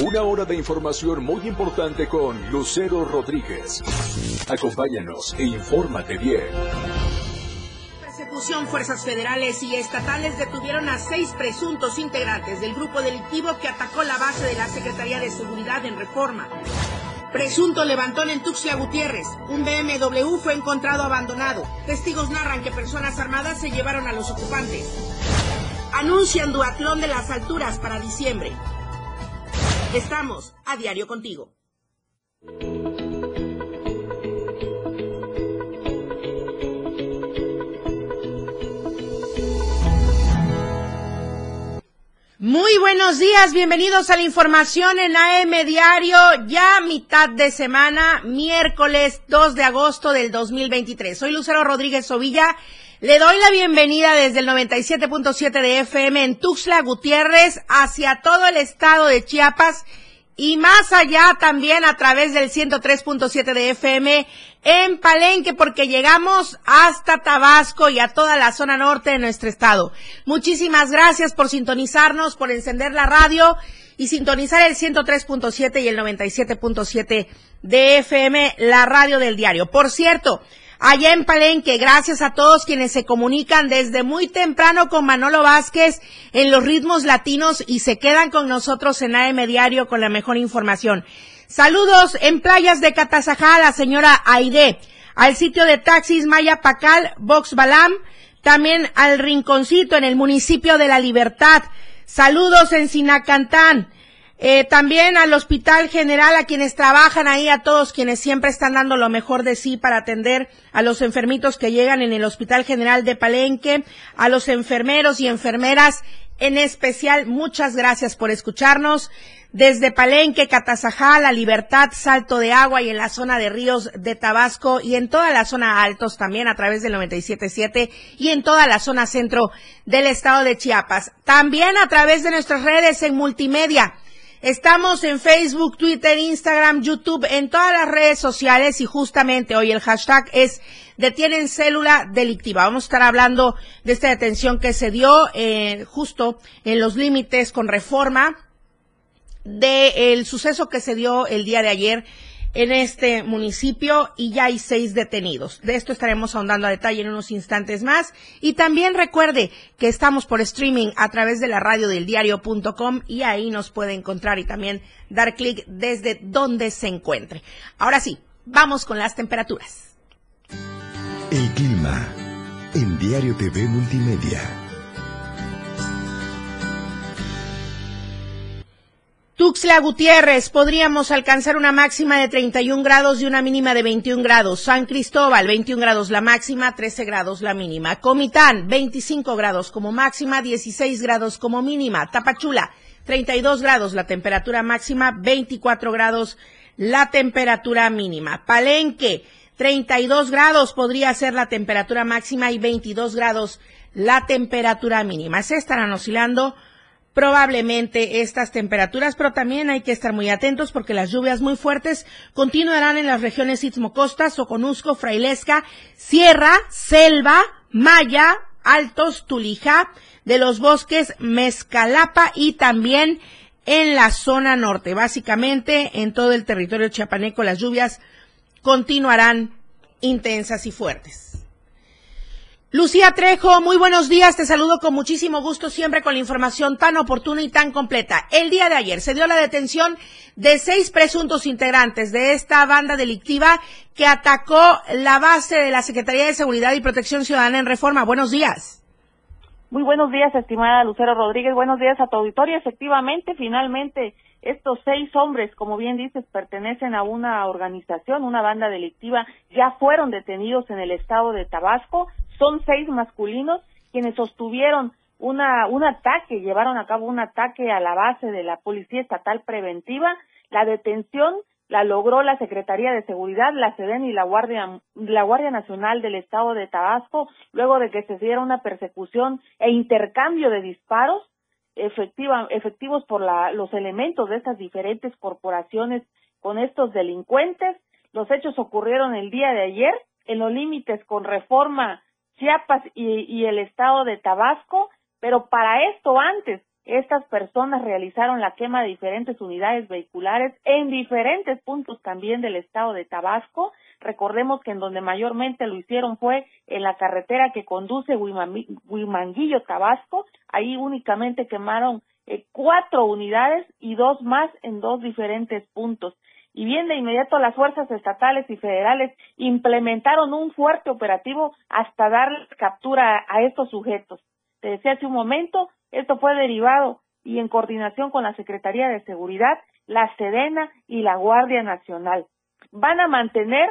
Una hora de información muy importante con Lucero Rodríguez. Acompáñanos e infórmate bien. Persecución, fuerzas federales y estatales detuvieron a seis presuntos integrantes del grupo delictivo que atacó la base de la Secretaría de Seguridad en Reforma. Presunto levantón en Tuxtla Gutiérrez. Un BMW fue encontrado abandonado. Testigos narran que personas armadas se llevaron a los ocupantes. Anuncian duatlón de las alturas para diciembre. Estamos a diario contigo. Muy buenos días, bienvenidos a la información en AM Diario, ya mitad de semana, miércoles 2 de agosto del 2023. Soy Lucero Rodríguez Sovilla, le doy la bienvenida desde el 97.7 de FM en Tuxtla Gutiérrez hacia todo el estado de Chiapas y más allá también a través del 103.7 de FM en Palenque porque llegamos hasta Tabasco y a toda la zona norte de nuestro estado. Muchísimas gracias por sintonizarnos, por encender la radio y sintonizar el 103.7 y el 97.7 de FM, la radio del diario. Por cierto, allá en Palenque. Gracias a todos quienes se comunican desde muy temprano con Manolo Vázquez en los ritmos latinos y se quedan con nosotros en AM Diario con la mejor información. Saludos en playas de Catazajá la señora Aide, al sitio de taxis Maya Pacal, Box Balam, también al Rinconcito en el municipio de La Libertad. Saludos en Sinacantán. Eh, también al Hospital General, a quienes trabajan ahí, a todos quienes siempre están dando lo mejor de sí para atender a los enfermitos que llegan en el Hospital General de Palenque, a los enfermeros y enfermeras en especial, muchas gracias por escucharnos. Desde Palenque, Catazajá, La Libertad, Salto de Agua y en la zona de Ríos de Tabasco y en toda la zona altos también a través del 97.7 y en toda la zona centro del estado de Chiapas. También a través de nuestras redes en multimedia Estamos en Facebook, Twitter, Instagram, YouTube, en todas las redes sociales y justamente hoy el hashtag es detienen célula delictiva. Vamos a estar hablando de esta detención que se dio eh, justo en los límites con reforma del suceso que se dio el día de ayer en este municipio y ya hay seis detenidos. De esto estaremos ahondando a detalle en unos instantes más. Y también recuerde que estamos por streaming a través de la radio del diario.com y ahí nos puede encontrar y también dar clic desde donde se encuentre. Ahora sí, vamos con las temperaturas. El clima en Diario TV Multimedia. Tuxtla Gutiérrez, podríamos alcanzar una máxima de 31 grados y una mínima de 21 grados. San Cristóbal, 21 grados la máxima, 13 grados la mínima. Comitán, 25 grados como máxima, 16 grados como mínima. Tapachula, 32 grados la temperatura máxima, 24 grados la temperatura mínima. Palenque, 32 grados podría ser la temperatura máxima y 22 grados la temperatura mínima. Se estarán oscilando probablemente estas temperaturas, pero también hay que estar muy atentos porque las lluvias muy fuertes continuarán en las regiones Istmo-Costa, Soconusco, Frailesca, Sierra, Selva, Maya, Altos, Tulijá, de los bosques Mezcalapa y también en la zona norte. Básicamente en todo el territorio chiapaneco las lluvias continuarán intensas y fuertes. Lucía Trejo, muy buenos días. Te saludo con muchísimo gusto siempre con la información tan oportuna y tan completa. El día de ayer se dio la detención de seis presuntos integrantes de esta banda delictiva que atacó la base de la Secretaría de Seguridad y Protección Ciudadana en Reforma. Buenos días. Muy buenos días, estimada Lucero Rodríguez. Buenos días a tu auditorio. Efectivamente, finalmente, estos seis hombres, como bien dices, pertenecen a una organización, una banda delictiva, ya fueron detenidos en el estado de Tabasco son seis masculinos quienes sostuvieron una, un ataque, llevaron a cabo un ataque a la base de la Policía Estatal Preventiva. La detención la logró la Secretaría de Seguridad, la SEDEN y la Guardia, la Guardia Nacional del Estado de Tabasco, luego de que se diera una persecución e intercambio de disparos efectiva, efectivos por la, los elementos de estas diferentes corporaciones con estos delincuentes. Los hechos ocurrieron el día de ayer en los límites con reforma Chiapas y, el estado de Tabasco, pero para esto antes estas personas realizaron la quema de diferentes unidades vehiculares en diferentes puntos también del estado de Tabasco. Recordemos que en donde mayormente lo hicieron fue en la carretera que conduce Huimanguillo, Tabasco. Ahí únicamente quemaron eh, cuatro unidades y dos más en dos diferentes puntos. Y bien de inmediato las fuerzas estatales y federales implementaron un fuerte operativo hasta dar captura a estos sujetos. Te decía hace un momento, esto fue derivado y en coordinación con la Secretaría de Seguridad, la Sedena y la Guardia Nacional. Van a mantener,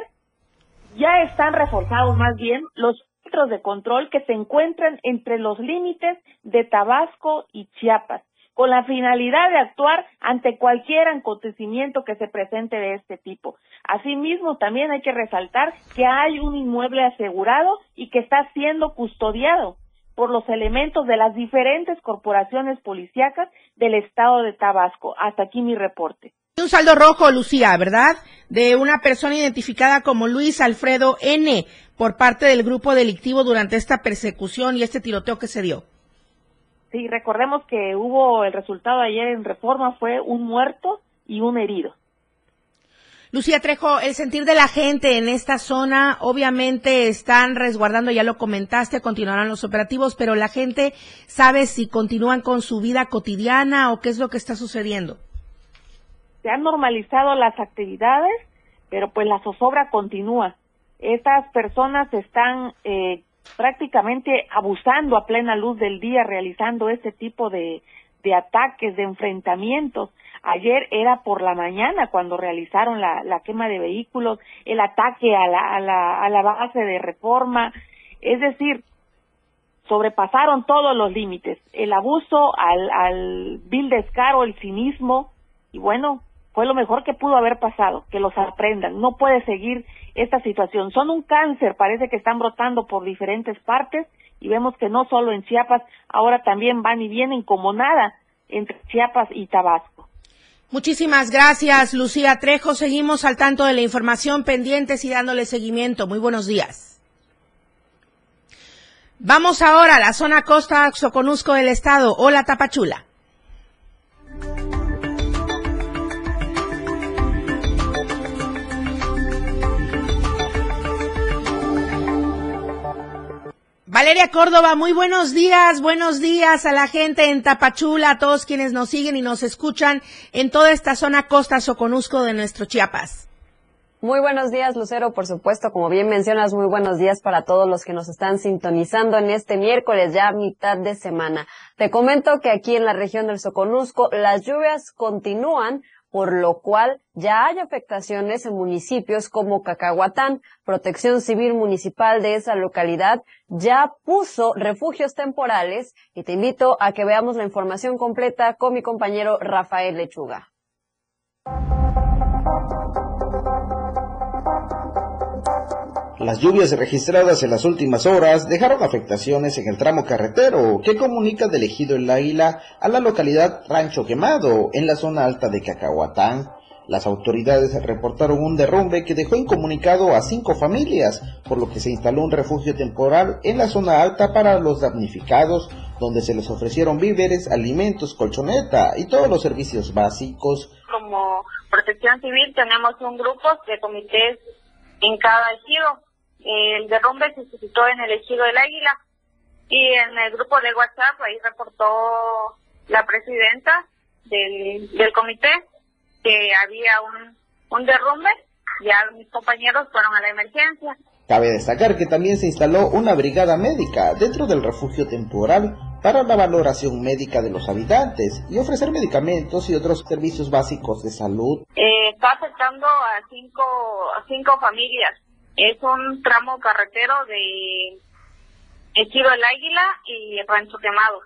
ya están reforzados más bien, los centros de control que se encuentran entre los límites de Tabasco y Chiapas, con la finalidad de actuar ante cualquier acontecimiento que se presente de este tipo. Asimismo, también hay que resaltar que hay un inmueble asegurado y que está siendo custodiado por los elementos de las diferentes corporaciones policíacas del estado de Tabasco. Hasta aquí mi reporte. Un saldo rojo, Lucía, ¿verdad? De una persona identificada como Luis Alfredo N. por parte del grupo delictivo durante esta persecución y este tiroteo que se dio. Sí, recordemos que hubo el resultado ayer en reforma fue un muerto y un herido. Lucía Trejo, el sentir de la gente en esta zona, obviamente están resguardando, ya lo comentaste, continuarán los operativos, pero la gente sabe si continúan con su vida cotidiana o qué es lo que está sucediendo. Se han normalizado las actividades, pero pues la zozobra continúa. Estas personas están eh, prácticamente abusando a plena luz del día, realizando este tipo de, de ataques, de enfrentamientos. Ayer era por la mañana cuando realizaron la, quema de vehículos, el ataque a la, a, la, a la base de reforma, es decir, sobrepasaron todos los límites, el abuso al, al vil descaro, el cinismo, y bueno, fue lo mejor que pudo haber pasado, que los aprendan, no puede seguir esta situación, son un cáncer, parece que están brotando por diferentes partes, y vemos que no solo en Chiapas, ahora también van y vienen como nada entre Chiapas y Tabasco. Muchísimas gracias, Lucía Trejo. Seguimos al tanto de la información pendientes y dándole seguimiento. Muy buenos días. Vamos ahora a la zona costa Soconusco del estado. Hola, Tapachula. Valeria Córdoba, muy buenos días, buenos días a la gente en Tapachula, a todos quienes nos siguen y nos escuchan en toda esta zona costa Soconusco de nuestro Chiapas. Muy buenos días, Lucero, por supuesto, como bien mencionas, muy buenos días para todos los que nos están sintonizando en este miércoles, ya mitad de semana. Te comento que aquí en la región del Soconusco las lluvias continúan, por lo cual ya hay afectaciones en municipios como Cacahuatán. Protección Civil Municipal de esa localidad ya puso refugios temporales y te invito a que veamos la información completa con mi compañero Rafael Lechuga. Las lluvias registradas en las últimas horas dejaron afectaciones en el tramo carretero que comunica del ejido El Águila a la localidad Rancho Quemado, en la zona alta de Cacahuatán. Las autoridades reportaron un derrumbe que dejó incomunicado a cinco familias, por lo que se instaló un refugio temporal en la zona alta para los damnificados, donde se les ofrecieron víveres, alimentos, colchoneta y todos los servicios básicos. Como protección civil tenemos un grupo de comités en cada ejido el derrumbe se suscitó en el ejido del Águila y en el grupo de WhatsApp ahí reportó la presidenta del, del comité que había un, un derrumbe, ya mis compañeros fueron a la emergencia. Cabe destacar que también se instaló una brigada médica dentro del refugio temporal para la valoración médica de los habitantes y ofrecer medicamentos y otros servicios básicos de salud. Eh, está afectando a cinco, a cinco familias es un tramo carretero de el Águila y Rancho Quemado.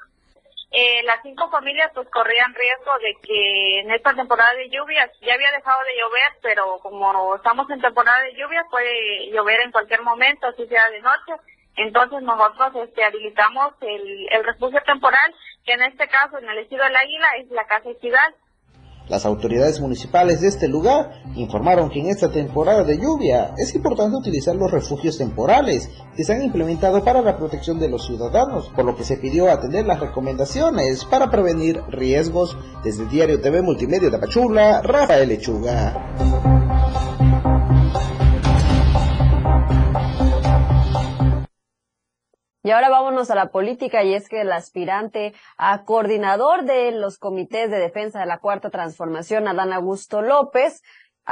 Eh, las cinco familias pues corrían riesgo de que en esta temporada de lluvias ya había dejado de llover, pero como estamos en temporada de lluvias puede llover en cualquier momento, así sea de noche. Entonces nosotros este, habilitamos el, el refugio temporal, que en este caso en el Ejido del Águila es la Casa Ejidal Las autoridades municipales de este lugar informaron que en esta temporada de lluvia es importante utilizar los refugios temporales que se han implementado para la protección de los ciudadanos, por lo que se pidió atender las recomendaciones para prevenir riesgos. Desde Diario TV Multimedia de Pachula, Rafael Lechuga. Y ahora vámonos a la política y es que el aspirante a coordinador de los comités de defensa de la Cuarta Transformación, Adán Augusto López,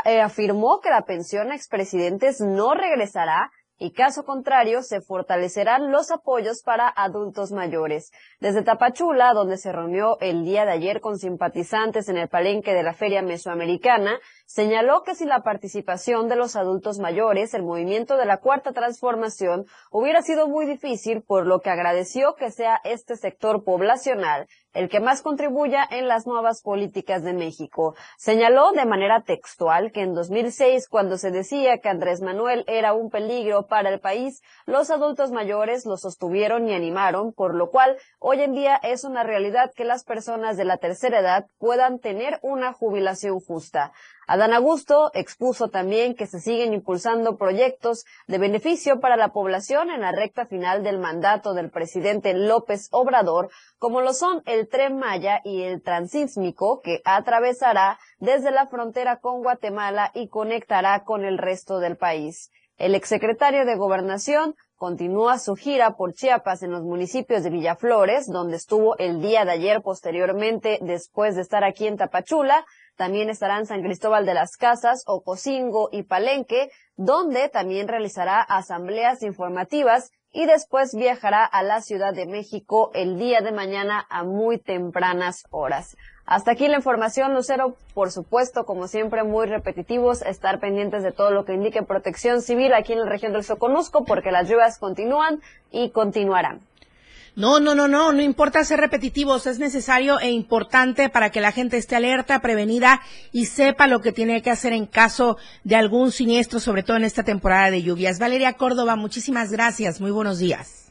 eh, afirmó que la pensión a expresidentes no regresará y caso contrario se fortalecerán los apoyos para adultos mayores. Desde Tapachula, donde se reunió el día de ayer con simpatizantes en el palenque de la Feria Mesoamericana, señaló que sin la participación de los adultos mayores, el movimiento de la Cuarta Transformación hubiera sido muy difícil, por lo que agradeció que sea este sector poblacional el que más contribuya en las nuevas políticas de México. Señaló de manera textual que en 2006, cuando se decía que Andrés Manuel era un peligro para el país, los adultos mayores lo sostuvieron y animaron, por lo cual hoy en día es una realidad que las personas de la tercera edad puedan tener una jubilación justa. Adán Augusto expuso también que se siguen impulsando proyectos de beneficio para la población en la recta final del mandato del presidente López Obrador, como lo son el tren Maya y el transísmico que atravesará desde la frontera con Guatemala y conectará con el resto del país. El exsecretario de Gobernación continúa su gira por Chiapas en los municipios de Villaflores, donde estuvo el día de ayer posteriormente después de estar aquí en Tapachula, también estarán San Cristóbal de las Casas, Ocosingo y Palenque, donde también realizará asambleas informativas y después viajará a la Ciudad de México el día de mañana a muy tempranas horas. Hasta aquí la información, Lucero. Por supuesto, como siempre, muy repetitivos, estar pendientes de todo lo que indique protección civil aquí en la región del Soconusco, porque las lluvias continúan y continuarán. No, no, no, no, no importa ser repetitivos, es necesario e importante para que la gente esté alerta, prevenida y sepa lo que tiene que hacer en caso de algún siniestro, sobre todo en esta temporada de lluvias. Valeria Córdoba, muchísimas gracias, muy buenos días.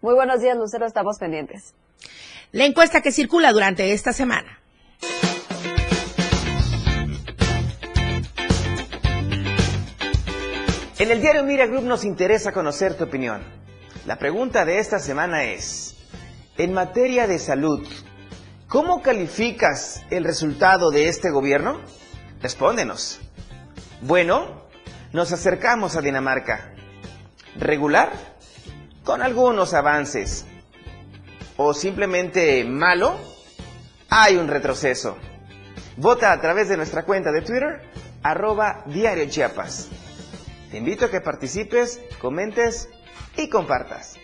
Muy buenos días, Lucero, estamos pendientes. La encuesta que circula durante esta semana. En el diario Mira Group nos interesa conocer tu opinión. La pregunta de esta semana es, en materia de salud, ¿cómo calificas el resultado de este gobierno? Respóndenos. Bueno, nos acercamos a Dinamarca. ¿Regular? Con algunos avances. ¿O simplemente malo? Hay un retroceso. Vota a través de nuestra cuenta de Twitter, arroba Diario Chiapas. Te invito a que participes, comentes y compartas.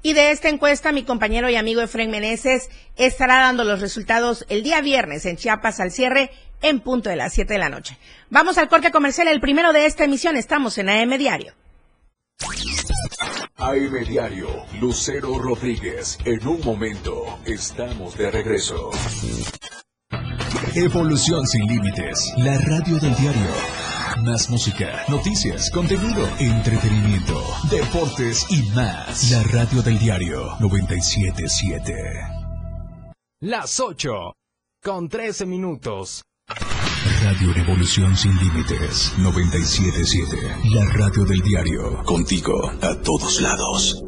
Y de esta encuesta, mi compañero y amigo Efren Meneses estará dando los resultados el día viernes en Chiapas al cierre en punto de las 7 de la noche. Vamos al corte comercial, el primero de esta emisión. Estamos en AM Diario. AM Diario, Lucero Rodríguez. En un momento, estamos de regreso. Evolución sin límites. La radio del diario. Más música, noticias, contenido, entretenimiento, deportes y más. La radio del diario 977. Las 8 con 13 minutos. Radio Revolución sin límites 977. La radio del diario. Contigo a todos lados.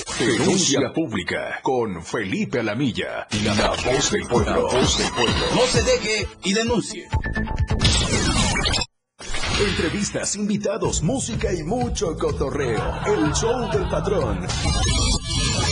Denuncia pública con Felipe Alamilla, la voz del pueblo. La voz del pueblo. No se deje y denuncie. Entrevistas, invitados, música y mucho cotorreo. El show del patrón.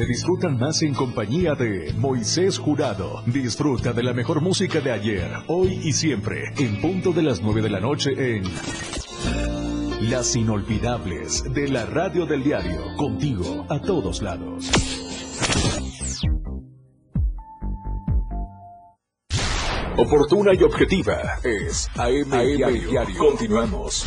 se disfrutan más en compañía de Moisés Jurado. Disfruta de la mejor música de ayer, hoy y siempre, en punto de las 9 de la noche en Las Inolvidables de la Radio del Diario, contigo a todos lados. Oportuna y objetiva es AM, Diario. Continuamos.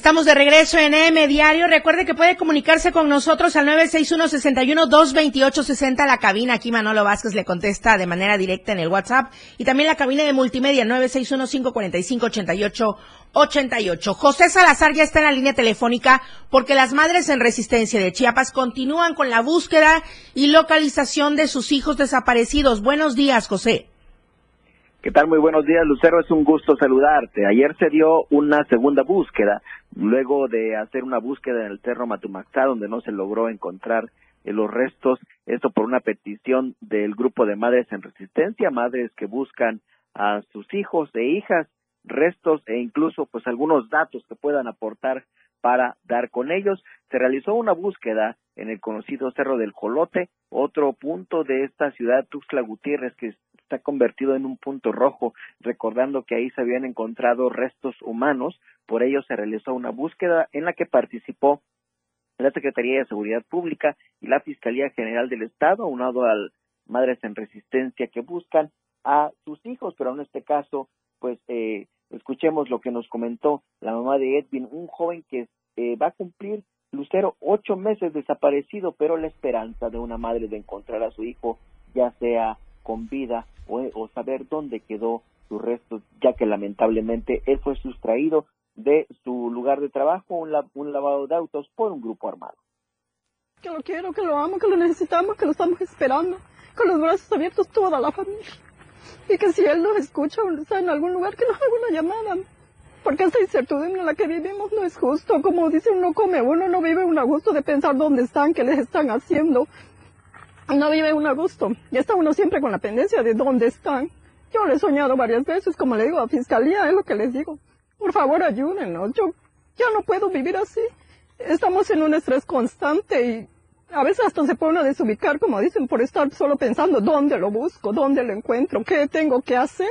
Estamos de regreso en M Diario. Recuerde que puede comunicarse con nosotros al 961-61-228-60, la cabina. Aquí Manolo Vázquez le contesta de manera directa en el WhatsApp. Y también la cabina de multimedia 961-545-8888. José Salazar ya está en la línea telefónica porque las madres en resistencia de Chiapas continúan con la búsqueda y localización de sus hijos desaparecidos. Buenos días, José. ¿Qué tal? Muy buenos días, Lucero. Es un gusto saludarte. Ayer se dio una segunda búsqueda, luego de hacer una búsqueda en el Cerro Matumaxá, donde no se logró encontrar eh, los restos, esto por una petición del grupo de madres en resistencia, madres que buscan a sus hijos e hijas, restos e incluso pues algunos datos que puedan aportar para dar con ellos. Se realizó una búsqueda en el conocido Cerro del Jolote, otro punto de esta ciudad, Tuxtla Gutiérrez, que está convertido en un punto rojo, recordando que ahí se habían encontrado restos humanos, por ello se realizó una búsqueda en la que participó la Secretaría de Seguridad Pública y la Fiscalía General del Estado, aunado al Madres en Resistencia que buscan a sus hijos, pero en este caso, pues eh, escuchemos lo que nos comentó la mamá de Edwin, un joven que eh, va a cumplir Lucero ocho meses desaparecido, pero la esperanza de una madre de encontrar a su hijo, ya sea con vida o, saber dónde quedó sus restos, ya que lamentablemente él fue sustraído de su lugar de trabajo, un, un lavado de autos, por un grupo armado. Que lo quiero, que lo amo, que lo necesitamos, que lo estamos esperando, con los brazos abiertos toda la familia. Y que si él nos escucha o está en algún lugar, que nos haga una llamada. Porque esta incertidumbre en la que vivimos no es justo. Como dice uno come, uno no vive un a gusto de pensar dónde están, qué les están haciendo no vive uno a gusto. Y está uno siempre con la pendencia de dónde están. Yo lo he soñado varias veces, como le digo a Fiscalía, es lo que les digo. Por favor, ayúdenos. Yo ya no puedo vivir así. Estamos en un estrés constante y a veces hasta se puede uno desubicar, como dicen, por estar solo pensando dónde lo busco, dónde lo encuentro, qué tengo que hacer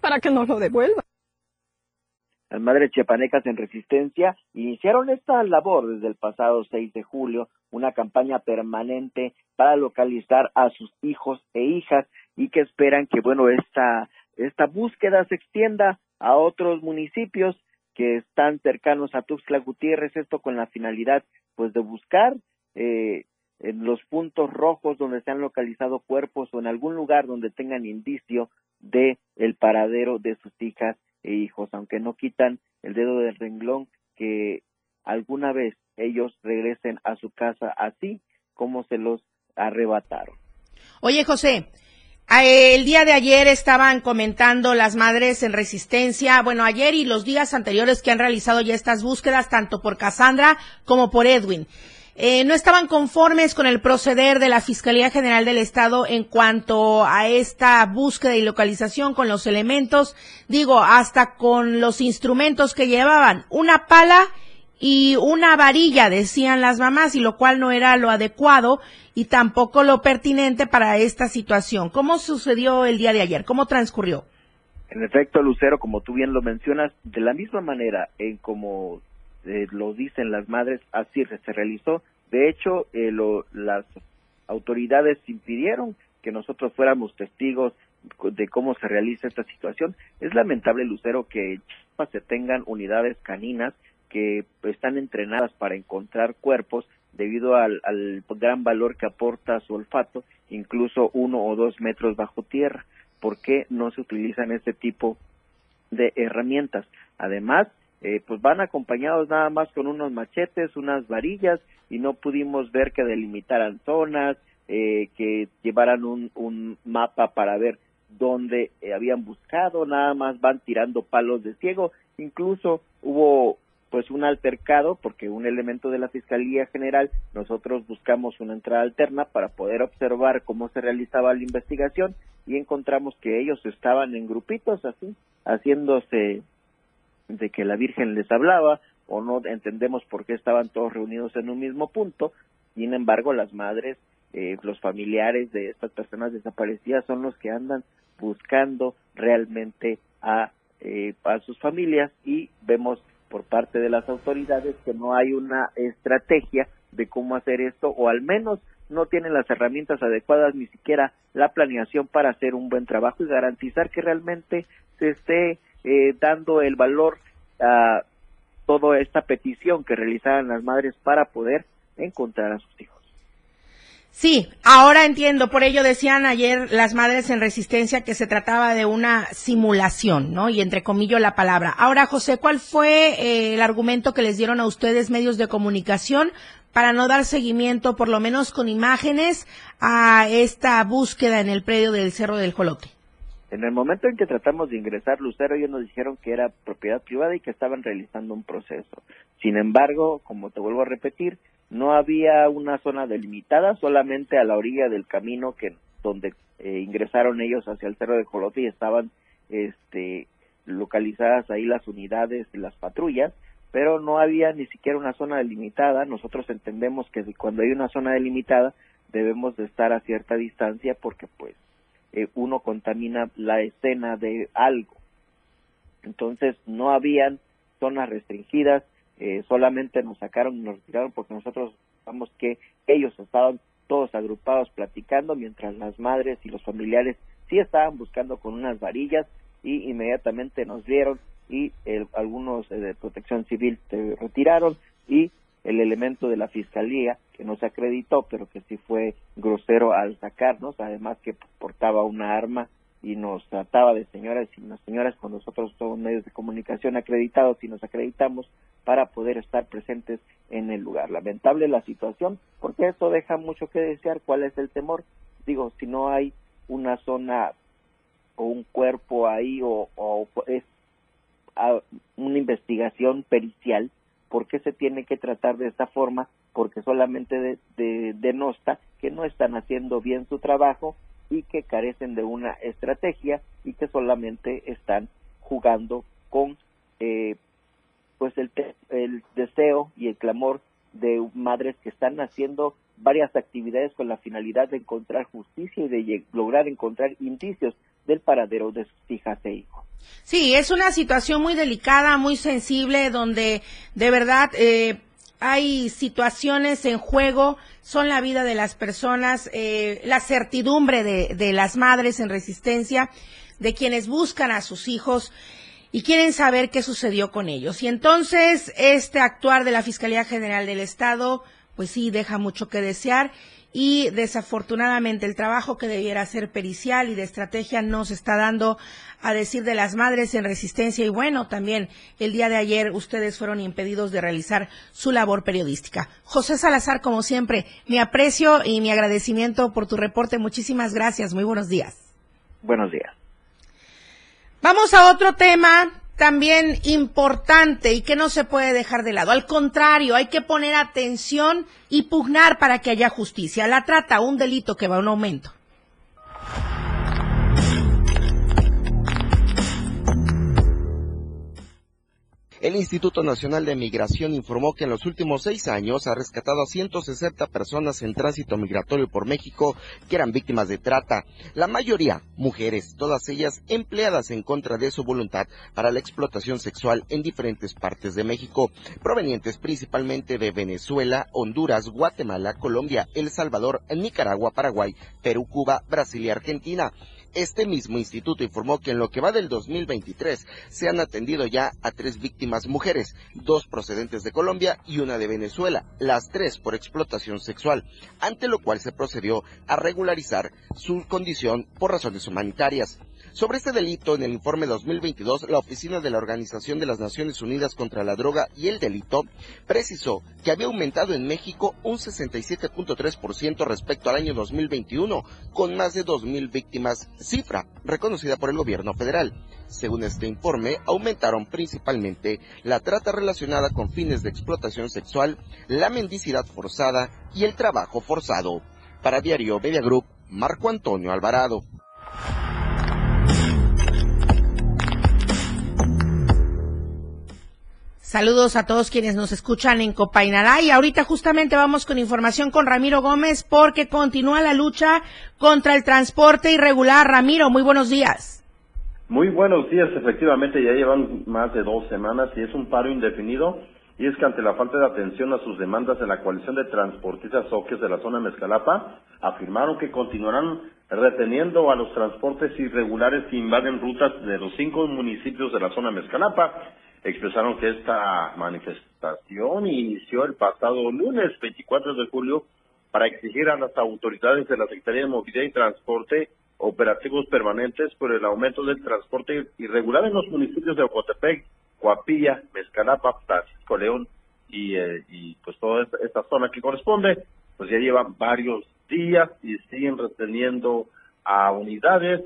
para que nos lo devuelva. Las madres chiapanecas en resistencia iniciaron esta labor desde el pasado 6 de julio, una campaña permanente para localizar a sus hijos e hijas y que esperan que, bueno, esta, esta búsqueda se extienda a otros municipios que están cercanos a Tuxtla Gutiérrez, esto con la finalidad, pues, de buscar eh, en los puntos rojos donde se han localizado cuerpos o en algún lugar donde tengan indicio de el paradero de sus hijas e hijos, aunque no quitan el dedo del renglón que alguna vez ellos regresen a su casa así como se los arrebataron. Oye, José, el día de ayer estaban comentando las madres en resistencia, bueno, ayer y los días anteriores que han realizado ya estas búsquedas, tanto por Cassandra como por Edwin. eh, no estaban conformes con el proceder de la Fiscalía General del Estado en cuanto a esta búsqueda y localización con los elementos, digo, hasta con los instrumentos que llevaban, una pala y una varilla, decían las mamás, y lo cual no era lo adecuado y tampoco lo pertinente para esta situación. ¿Cómo sucedió el día de ayer? ¿Cómo transcurrió? En efecto, Lucero, como tú bien lo mencionas, de la misma manera en como eh, lo dicen las madres, así se realizó. De hecho, eh, las autoridades impidieron que nosotros fuéramos testigos de cómo se realiza esta situación. Es lamentable, Lucero, que en se tengan unidades caninas que están entrenadas para encontrar cuerpos debido al, gran valor que aporta su olfato, incluso uno o dos metros bajo tierra. ¿Por qué no se utilizan este tipo de herramientas? Además, eh, pues van acompañados nada más con unos machetes, unas varillas y no pudimos ver que delimitaran zonas, eh, que llevaran un, un, mapa para ver dónde eh, habían buscado, nada más van tirando palos de ciego, incluso hubo pues un altercado porque un elemento de la Fiscalía General nosotros buscamos una entrada alterna para poder observar cómo se realizaba la investigación y encontramos que ellos estaban en grupitos así haciéndose de que la Virgen les hablaba o no entendemos por qué estaban todos reunidos en un mismo punto. Sin embargo, las madres, eh, los familiares de estas personas desaparecidas son los que andan buscando realmente a, eh, a sus familias y vemos por parte de las autoridades que no hay una estrategia de cómo hacer esto o al menos no tienen las herramientas adecuadas ni siquiera la planeación para hacer un buen trabajo y garantizar que realmente se esté eh, dando el valor a toda esta petición que realizaban las madres para poder encontrar a sus hijos. Sí, ahora entiendo, por ello decían ayer las madres en resistencia que se trataba de una simulación, ¿no? Y entre comillas la palabra. Ahora, José, ¿cuál fue eh, el argumento que les dieron a ustedes medios de comunicación para no dar seguimiento, por lo menos con imágenes, a esta búsqueda en el predio del Cerro del Jolote? En el momento en que tratamos de ingresar Lucero, ellos nos dijeron que era propiedad privada y que estaban realizando un proceso. Sin embargo, como te vuelvo a repetir, no había una zona delimitada, solamente a la orilla del camino que donde eh, ingresaron ellos hacia el cerro de Jolote y estaban este, localizadas ahí las unidades y las patrullas, pero no había ni siquiera una zona delimitada. Nosotros entendemos que cuando hay una zona delimitada debemos de estar a cierta distancia porque pues eh, uno contamina la escena de algo. Entonces no habían zonas restringidas, eh, solamente nos sacaron y nos retiraron porque nosotros vamos que ellos estaban todos agrupados platicando mientras las madres y los familiares sí estaban buscando con unas varillas y inmediatamente nos vieron y algunos eh, de protección civil se retiraron y el elemento de la fiscalía que no se acreditó, pero que sí fue grosero al sacarnos, además que portaba una arma y nos trataba de señoras y unas señoras con nosotros somos medios de comunicación acreditados y nos acreditamos para poder estar presentes en el lugar. Lamentable la situación, porque eso deja mucho que desear. ¿Cuál es el temor? Digo, si no hay una zona o un cuerpo ahí o, o es una investigación pericial, ¿Por qué se tiene que tratar de esta forma? Porque solamente denosta que no están haciendo bien su trabajo y que carecen de una estrategia y que solamente están jugando con eh, pues el, el deseo y el clamor de madres que están haciendo varias actividades con la finalidad de encontrar justicia y de lograr encontrar indicios del paradero de sus hijas e hijos. Sí, es una situación muy delicada, muy sensible, donde de verdad eh, hay situaciones en juego, son la vida de las personas, eh, la certidumbre de, de las madres en resistencia, de quienes buscan a sus hijos y quieren saber qué sucedió con ellos. Y entonces este actuar de la Fiscalía General del Estado, pues sí, deja mucho que desear y desafortunadamente el trabajo que debiera ser pericial y de estrategia no se está dando a decir de las madres en resistencia y bueno, también el día de ayer ustedes fueron impedidos de realizar su labor periodística. José Salazar, como siempre, mi aprecio y mi agradecimiento por tu reporte. Muchísimas gracias. Muy buenos días. Buenos días. Vamos a otro tema también importante y que no se puede dejar de lado. Al contrario, hay que poner atención y pugnar para que haya justicia. La trata, un delito que va un aumento. El Instituto Nacional de Migración informó que en los últimos seis años ha rescatado a 160 personas en tránsito migratorio por México que eran víctimas de trata. La mayoría, mujeres, todas ellas empleadas en contra de su voluntad para la explotación sexual en diferentes partes de México, provenientes principalmente de Venezuela, Honduras, Guatemala, Colombia, El Salvador, Nicaragua, Paraguay, Perú, Cuba, Brasil y Argentina. Este mismo instituto informó que en lo que va del 2023 se han atendido ya a tres víctimas mujeres, dos procedentes de Colombia y una de Venezuela, las tres por explotación sexual, ante lo cual se procedió a regularizar su condición por razones humanitarias. Sobre este delito, en el informe 2022, la Oficina de la Organización de las Naciones Unidas contra la Droga y el Delito precisó que había aumentado en México un 67.3% respecto al año 2021, con más de 2.000 víctimas, cifra reconocida por el gobierno federal. Según este informe, aumentaron principalmente la trata relacionada con fines de explotación sexual, la mendicidad forzada y el trabajo forzado. Para Diario Media Group, Marco Antonio Alvarado. Saludos a todos quienes nos escuchan en Copainalá y ahorita justamente vamos con información con Ramiro Gómez porque continúa la lucha contra el transporte irregular. Ramiro, muy buenos días. Muy buenos días, efectivamente ya llevan más de dos semanas y es un paro indefinido y es que ante la falta de atención a sus demandas de la coalición de transportistas OQUES de la zona Mezcalapa, afirmaron que continuarán reteniendo a los transportes irregulares que invaden rutas de los cinco municipios de la zona Mezcalapa expresaron que esta manifestación inició el pasado lunes 24 de julio para exigir a las autoridades de la Secretaría de Movilidad y Transporte operativos permanentes por el aumento del transporte irregular en los municipios de Ocotepec, Coapilla, Mezcalapa, Francisco León y, eh, y pues toda esta, zona que corresponde, pues ya llevan varios días y siguen reteniendo a unidades.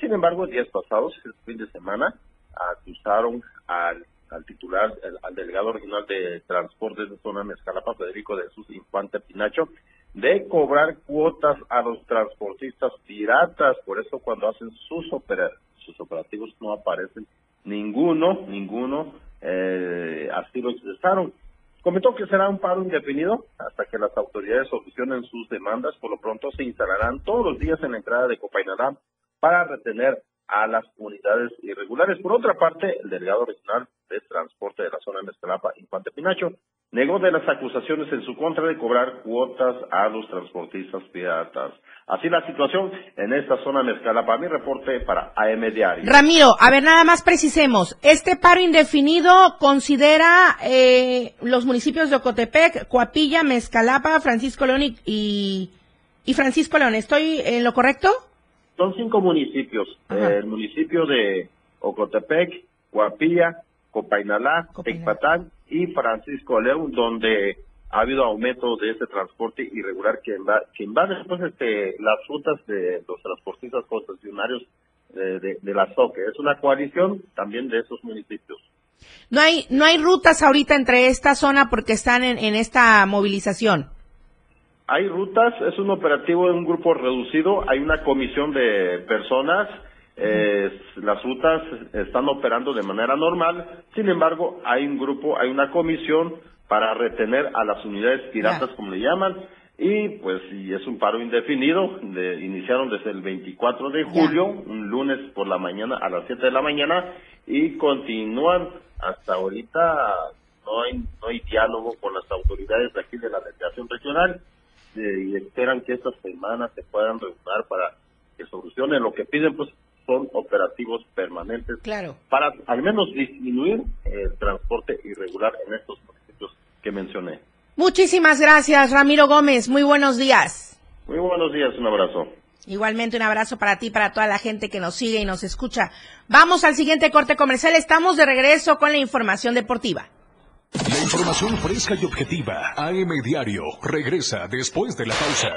Sin embargo, días pasados, el fin de semana, acusaron al, al titular, al delegado regional de transportes de zona Mezcalapa, Federico de Jesús Infante Pinacho, de cobrar cuotas a los transportistas piratas. Por eso cuando hacen sus, sus operativos no aparecen ninguno, ninguno, eh, así lo expresaron. Comentó que será un paro indefinido hasta que las autoridades solucionen sus demandas. Por lo pronto se instalarán todos los días en la entrada de Copainalá para retener a las unidades irregulares. Por otra parte, el delegado regional de transporte de la zona de Mezcalapa, Infante Pinacho, negó de las acusaciones en su contra de cobrar cuotas a los transportistas piratas. Así la situación en esta zona de Mezcalapa. Mi reporte para AM Diario. Ramiro, a ver, nada más precisemos. Este paro indefinido considera eh, los municipios de Ocotepec, Coapilla, Mezcalapa, Francisco León y, y Francisco León. ¿Estoy en lo correcto? Son cinco municipios. el municipio de Ocotepec, Guapilla, Copainalá, Tecpatán y Francisco León, donde ha habido aumento de este transporte irregular que, que invade pues, este, las rutas de los transportistas concesionarios de, de, la SOCE. Es una coalición también de esos municipios. No hay, no hay rutas ahorita entre esta zona porque están en, en esta movilización. Hay rutas, es un operativo de un grupo reducido, hay una comisión de personas, eh, las rutas están operando de manera normal, sin embargo, hay un grupo, hay una comisión para retener a las unidades piratas, como le llaman, y pues y es un paro indefinido, de, iniciaron desde el 24 de julio, un lunes por la mañana a las 7 de la mañana, y continúan. Hasta ahorita, no hay, no hay diálogo con las autoridades de aquí de la delegación regional, y esperan que estas semanas se puedan reunir para que solucionen. Lo que piden, pues, son operativos permanentes claro. para al menos disminuir el transporte irregular en estos municipios que mencioné. Muchísimas gracias, Ramiro Gómez. Muy buenos días. Muy buenos días, un abrazo. Igualmente un abrazo para ti, para toda la gente que nos sigue y nos escucha. Vamos al siguiente corte comercial. Estamos de regreso con la información deportiva. La información fresca y objetiva. AM Diario regresa después de la pausa.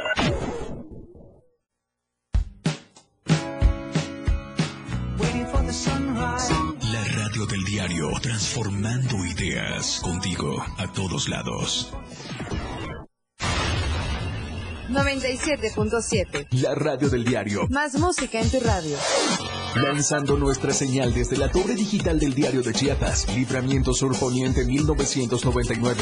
La radio del diario, transformando ideas contigo a todos lados. 97.7. La radio del diario. Más música en tu radio. Lanzando nuestra señal desde la torre digital del diario de Chiapas, Libramiento Sur Poniente 1999.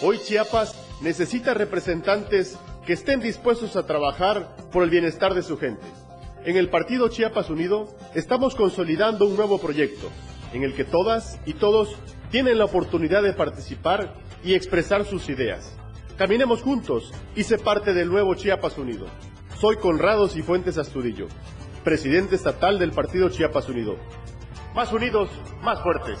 Hoy Chiapas necesita representantes que estén dispuestos a trabajar por el bienestar de su gente. En el Partido Chiapas Unido estamos consolidando un nuevo proyecto en el que todas y todos tienen la oportunidad de participar y expresar sus ideas. Caminemos juntos y sé parte del nuevo Chiapas Unido. Soy Conrado Cifuentes Astudillo, presidente estatal del Partido Chiapas Unido. Más unidos, más fuertes.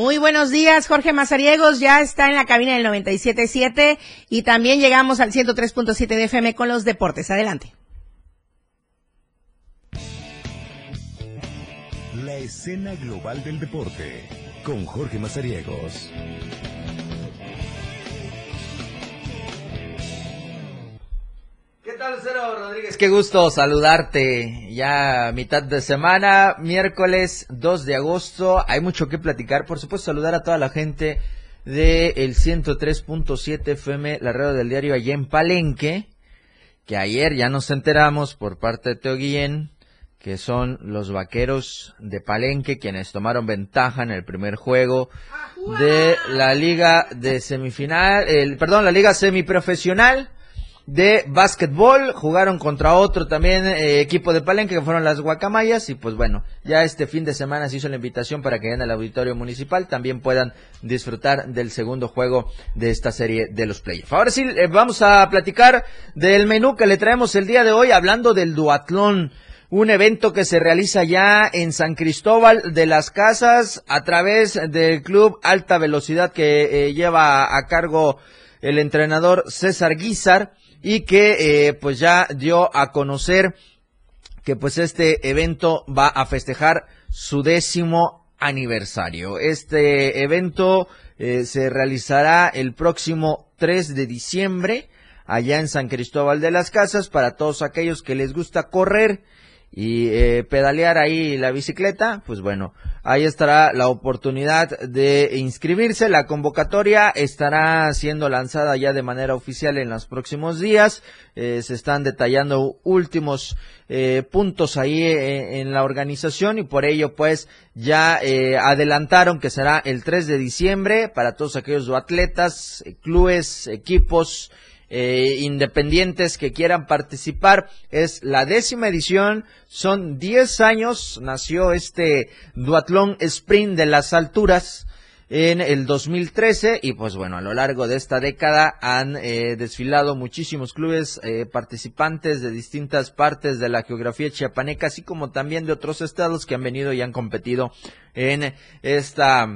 Muy buenos días, Jorge Mazariegos ya está en la cabina del 97.7 y también llegamos al 103.7 de FM con los deportes. Adelante. La escena global del deporte con Jorge Mazariegos. Rodríguez? Qué gusto saludarte. Ya mitad de semana, miércoles 2 de agosto. Hay mucho que platicar. Por supuesto, saludar a toda la gente del el 103.7 FM, la radio del diario allá en Palenque. Que ayer ya nos enteramos por parte de Teo Guillén que son los vaqueros de Palenque quienes tomaron ventaja en el primer juego de la liga de semifinal, el, perdón, la liga semiprofesional de básquetbol, jugaron contra otro también eh, equipo de Palenque que fueron las Guacamayas y pues bueno, ya este fin de semana se hizo la invitación para que en el auditorio municipal también puedan disfrutar del segundo juego de esta serie de los playoffs. Ahora sí, eh, vamos a platicar del menú que le traemos el día de hoy hablando del duatlón un evento que se realiza ya en San Cristóbal de las Casas a través del club Alta Velocidad que eh, lleva a cargo el entrenador César Guizar y que eh, pues ya dio a conocer que pues este evento va a festejar su décimo aniversario. Este evento eh, se realizará el próximo 3 de diciembre allá en San Cristóbal de las Casas para todos aquellos que les gusta correr y eh, pedalear ahí la bicicleta, pues bueno, ahí estará la oportunidad de inscribirse. La convocatoria estará siendo lanzada ya de manera oficial en los próximos días. Eh, se están detallando últimos eh, puntos ahí en la organización y por ello pues ya adelantaron que será el 3 de diciembre para todos aquellos atletas, clubes, equipos, eh, independientes que quieran participar. Es la décima edición, son 10 años, nació este duatlón sprint de las alturas en el 2013 y pues bueno, a lo largo de esta década han eh, desfilado muchísimos clubes eh, participantes de distintas partes de la geografía chiapaneca, así como también de otros estados que han venido y han competido en esta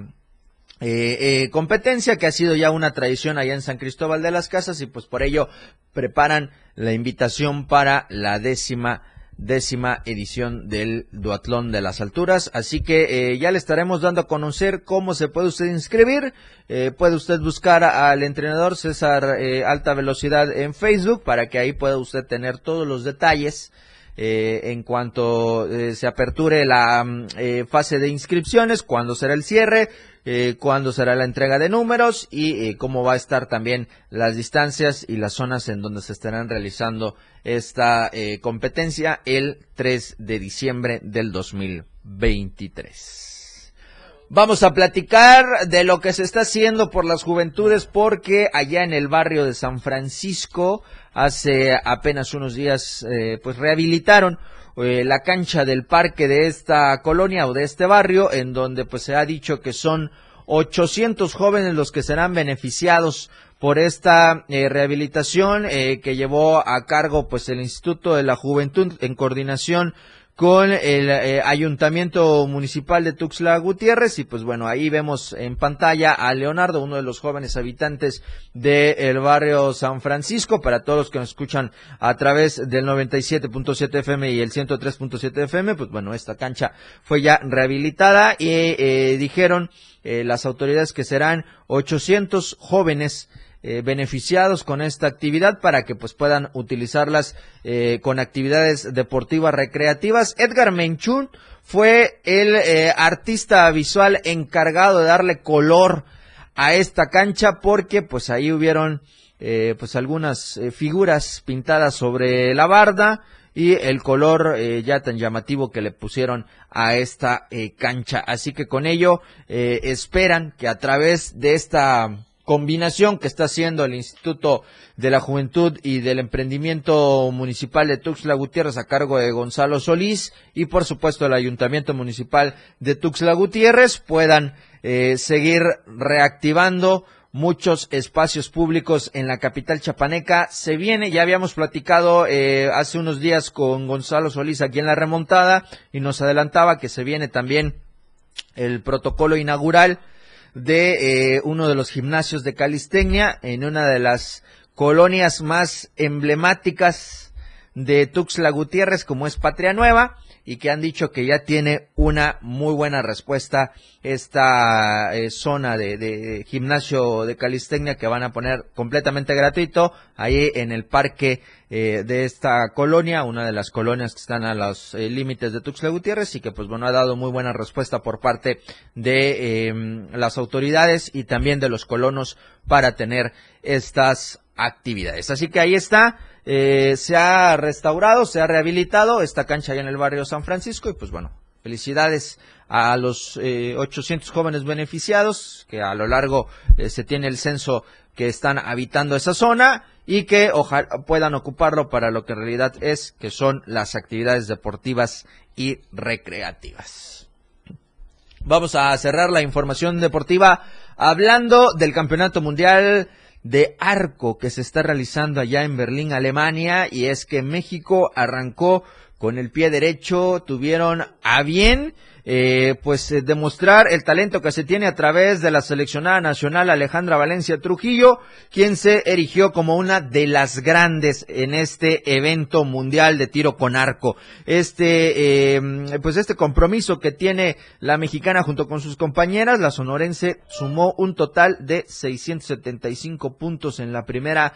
eh, competencia que ha sido ya una tradición allá en San Cristóbal de las Casas y pues por ello preparan la invitación para la décima décima edición del Duatlón de las Alturas. Así que eh, ya le estaremos dando a conocer cómo se puede usted inscribir. Eh, puede usted buscar al entrenador César eh, Alta Velocidad en Facebook para que ahí pueda usted tener todos los detalles. en cuanto se aperture la mm, fase de inscripciones, cuándo será el cierre, eh, cuándo será la entrega de números y eh, cómo va a estar también las distancias y las zonas en donde se estarán realizando esta eh, competencia el 3 de diciembre del 2023. Vamos a platicar de lo que se está haciendo por las juventudes porque allá en el barrio de San Francisco hace apenas unos días pues rehabilitaron eh, la cancha del parque de esta colonia o de este barrio, en donde pues se ha dicho que son 800 jóvenes los que serán beneficiados por esta eh, rehabilitación eh, que llevó a cargo pues el Instituto de la Juventud en coordinación con el eh, Ayuntamiento Municipal de Tuxtla Gutiérrez. Y pues bueno, ahí vemos en pantalla a Leonardo, uno de los jóvenes habitantes del barrio San Francisco, para todos los que nos escuchan a través del 97.7 FM y el 103.7 FM, pues bueno, esta cancha fue ya rehabilitada y eh, dijeron eh, las autoridades que serán 800 jóvenes eh, beneficiados con esta actividad para que pues puedan utilizarlas eh, con actividades deportivas recreativas. Edgar Menchun fue el eh, artista visual encargado de darle color a esta cancha porque pues ahí hubieron pues algunas figuras pintadas sobre la barda y el color ya tan llamativo que le pusieron a esta cancha. Así que con ello esperan que a través de esta combinación que está haciendo el Instituto de la Juventud y del Emprendimiento Municipal de Tuxtla Gutiérrez a cargo de Gonzalo Solís y por supuesto el Ayuntamiento Municipal de Tuxtla Gutiérrez puedan eh, seguir reactivando muchos espacios públicos en la capital chapaneca. Se viene, ya habíamos platicado eh, hace unos días con Gonzalo Solís aquí en la remontada y nos adelantaba que se viene también el protocolo inaugural de eh, uno de los gimnasios de calistenia en una de las colonias más emblemáticas de Tuxtla Gutiérrez como es Patria Nueva y que han dicho que ya tiene una muy buena respuesta esta eh, zona de, gimnasio de calistenia que van a poner completamente gratuito ahí en el parque eh, de esta colonia, una de las colonias que están a los eh, límites de Tuxtla Gutiérrez y que pues bueno ha dado muy buena respuesta por parte de em, las autoridades y también de los colonos para tener estas actividades. Así que ahí está. Eh, se ha restaurado, se ha rehabilitado esta cancha allá en el barrio San Francisco y pues bueno, felicidades a los 800 jóvenes beneficiados que a lo largo se tiene el censo que están habitando esa zona y que ojalá puedan ocuparlo para lo que en realidad es, que son las actividades deportivas y recreativas. Vamos a cerrar la información deportiva hablando del Campeonato Mundial de Arco que se está realizando allá en Berlín, Alemania, y es que México arrancó con el pie derecho, tuvieron a bien eh, pues eh, demostrar el talento que se tiene a través de la seleccionada nacional Alejandra Valencia Trujillo, quien se erigió como una de las grandes en este evento mundial de tiro con arco. Este, eh, pues este compromiso que tiene la mexicana junto con sus compañeras, la sonorense sumó un total de 675 puntos en la primera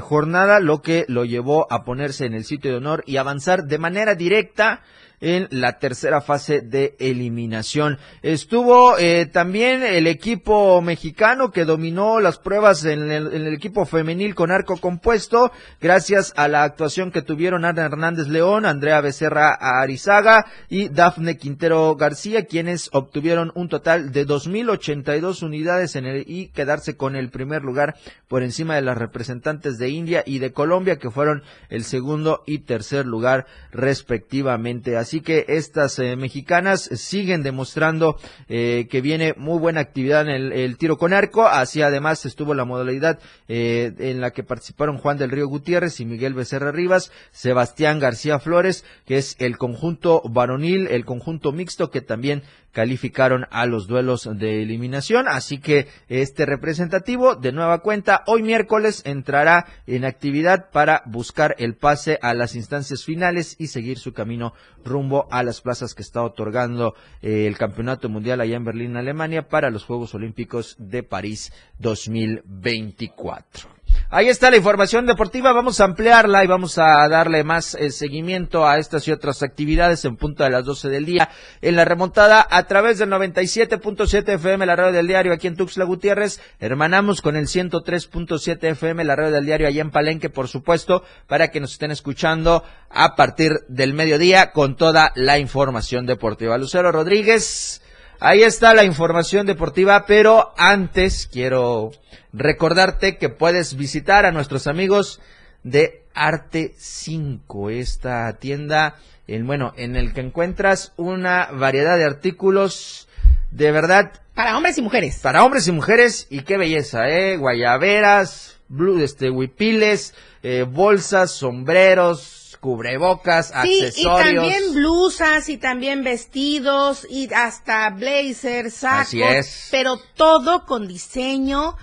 jornada, lo que lo llevó a ponerse en el sitio de honor y avanzar de manera directa en la tercera fase de eliminación. Estuvo eh, también el equipo mexicano que dominó las pruebas en el, equipo femenil con arco compuesto, gracias a la actuación que tuvieron Ana Hernández León, Andrea Becerra Arizaga y Dafne Quintero García, quienes obtuvieron un total de 2.082 unidades en el, y quedarse con el primer lugar por encima de las representantes de India y de Colombia, que fueron el segundo y tercer lugar respectivamente. Que estas eh, mexicanas siguen demostrando eh, que viene muy buena actividad en el, el, tiro con arco. Así además estuvo la modalidad eh, en la que participaron Juan del Río Gutiérrez y Miguel Becerra Rivas, Sebastián García Flores, que es el conjunto varonil, el conjunto mixto que también calificaron a los duelos de eliminación. Así que este representativo de nueva cuenta hoy miércoles entrará en actividad para buscar el pase a las instancias finales y seguir su camino rumbo a las plazas que está otorgando eh, el Campeonato Mundial allá en Berlín, Alemania, para los Juegos Olímpicos de París 2024. Ahí está la información deportiva, vamos a ampliarla y vamos a darle más eh, seguimiento a estas y otras actividades en punto de las 12 del día en la remontada a través del 97.7 FM, la radio del diario aquí en Tuxtla Gutiérrez, hermanamos con el 103.7 FM, la radio del diario allá en Palenque, por supuesto, para que nos estén escuchando a partir del mediodía con toda la información deportiva. Lucero Rodríguez, Ahí está la información deportiva, pero antes quiero recordarte que puedes visitar a nuestros amigos de Arte 5, esta tienda en bueno, en el que encuentras una variedad de artículos de verdad para hombres y mujeres. Para hombres y mujeres y qué belleza, eh, guayaberas, blue, este huipiles, eh, bolsas, sombreros, cubrebocas, sí, accesorios. Y también blusas y también vestidos y hasta blazers, sacos. Así es. Pero todo con diseño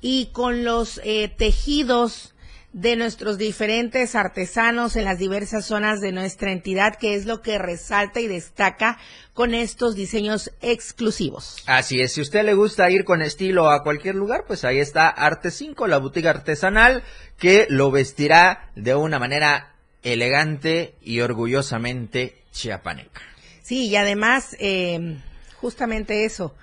y con los eh, tejidos de nuestros diferentes artesanos en las diversas zonas de nuestra entidad, que es lo que resalta y destaca con estos diseños exclusivos. Así es, si usted le gusta ir con estilo a cualquier lugar, pues ahí está Arte 5, la boutique artesanal, que lo vestirá de una manera elegante y orgullosamente chiapaneca. Sí, y además, eh, justamente eso,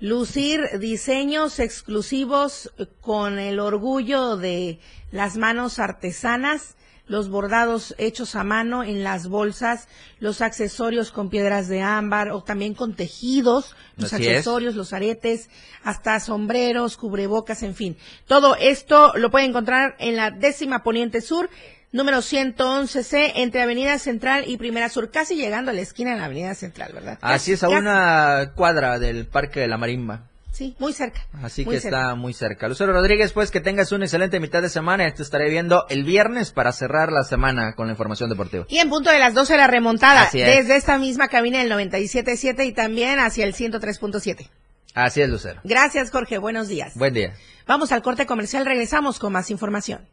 lucir diseños exclusivos con el orgullo de las manos artesanas, los bordados hechos a mano en las bolsas, los accesorios con piedras de ámbar o también con tejidos, los Así accesorios, los aretes, hasta sombreros, cubrebocas, en fin. Todo esto lo puede encontrar en la décima poniente sur, número 111C, entre Avenida Central y Primera Sur, casi llegando a la esquina de la Avenida Central, ¿verdad? Así es, a Casi. una cuadra del Parque de la Marimba. Sí, muy cerca. Así muy que cerca. está muy cerca. Lucero Rodríguez, pues que tengas una excelente mitad de semana te estaré viendo el viernes para cerrar la semana con la información deportiva. Y en punto de las 12 la remontada, es. desde esta misma cabina del 97.7 y también hacia el 103.7. Así es, Lucero. Gracias, Jorge. Buenos días. Buen día. Vamos al corte comercial, regresamos con más información.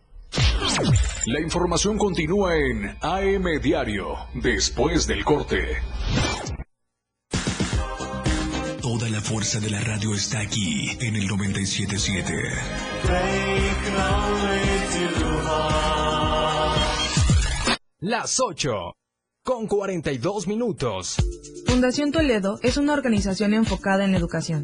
La información continúa en AM Diario, después del corte. Toda la fuerza de la radio está aquí en el 977. Las 8 con 42 minutos. Fundación Toledo es una organización enfocada en la educación.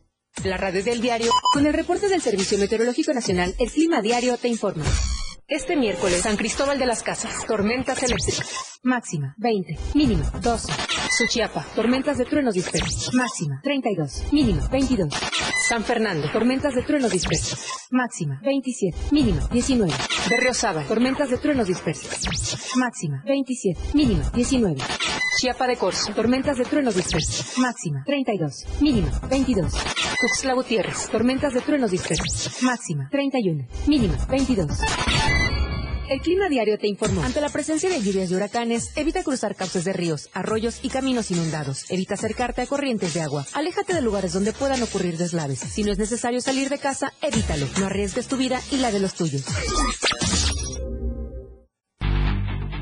La radio del diario, con el reporte del Servicio Meteorológico Nacional, el clima diario te informa. Este miércoles, San Cristóbal de las Casas, tormentas eléctricas. Máxima, 20. Mínima, 12. Suchiapa, tormentas de truenos dispersos. Máxima, 32. Mínima, 22. San Fernando, tormentas de truenos dispersos. Máxima, 27. Mínima, 19. Berriozábal, tormentas de truenos dispersos. Máxima, 27. Mínima, 19. Chiapa de Corzo, tormentas de truenos dispersos. Máxima, 32. Mínima, 22. Tuxtla Gutiérrez, tormentas de truenos dispersos. Máxima, 31. Mínima, 22. El clima diario te informó. Ante la presencia de lluvias y huracanes, evita cruzar cauces de ríos, arroyos y caminos inundados. Evita acercarte a corrientes de agua. Aléjate de lugares donde puedan ocurrir deslaves. Si no es necesario salir de casa, evítalo. No arriesgues tu vida y la de los tuyos.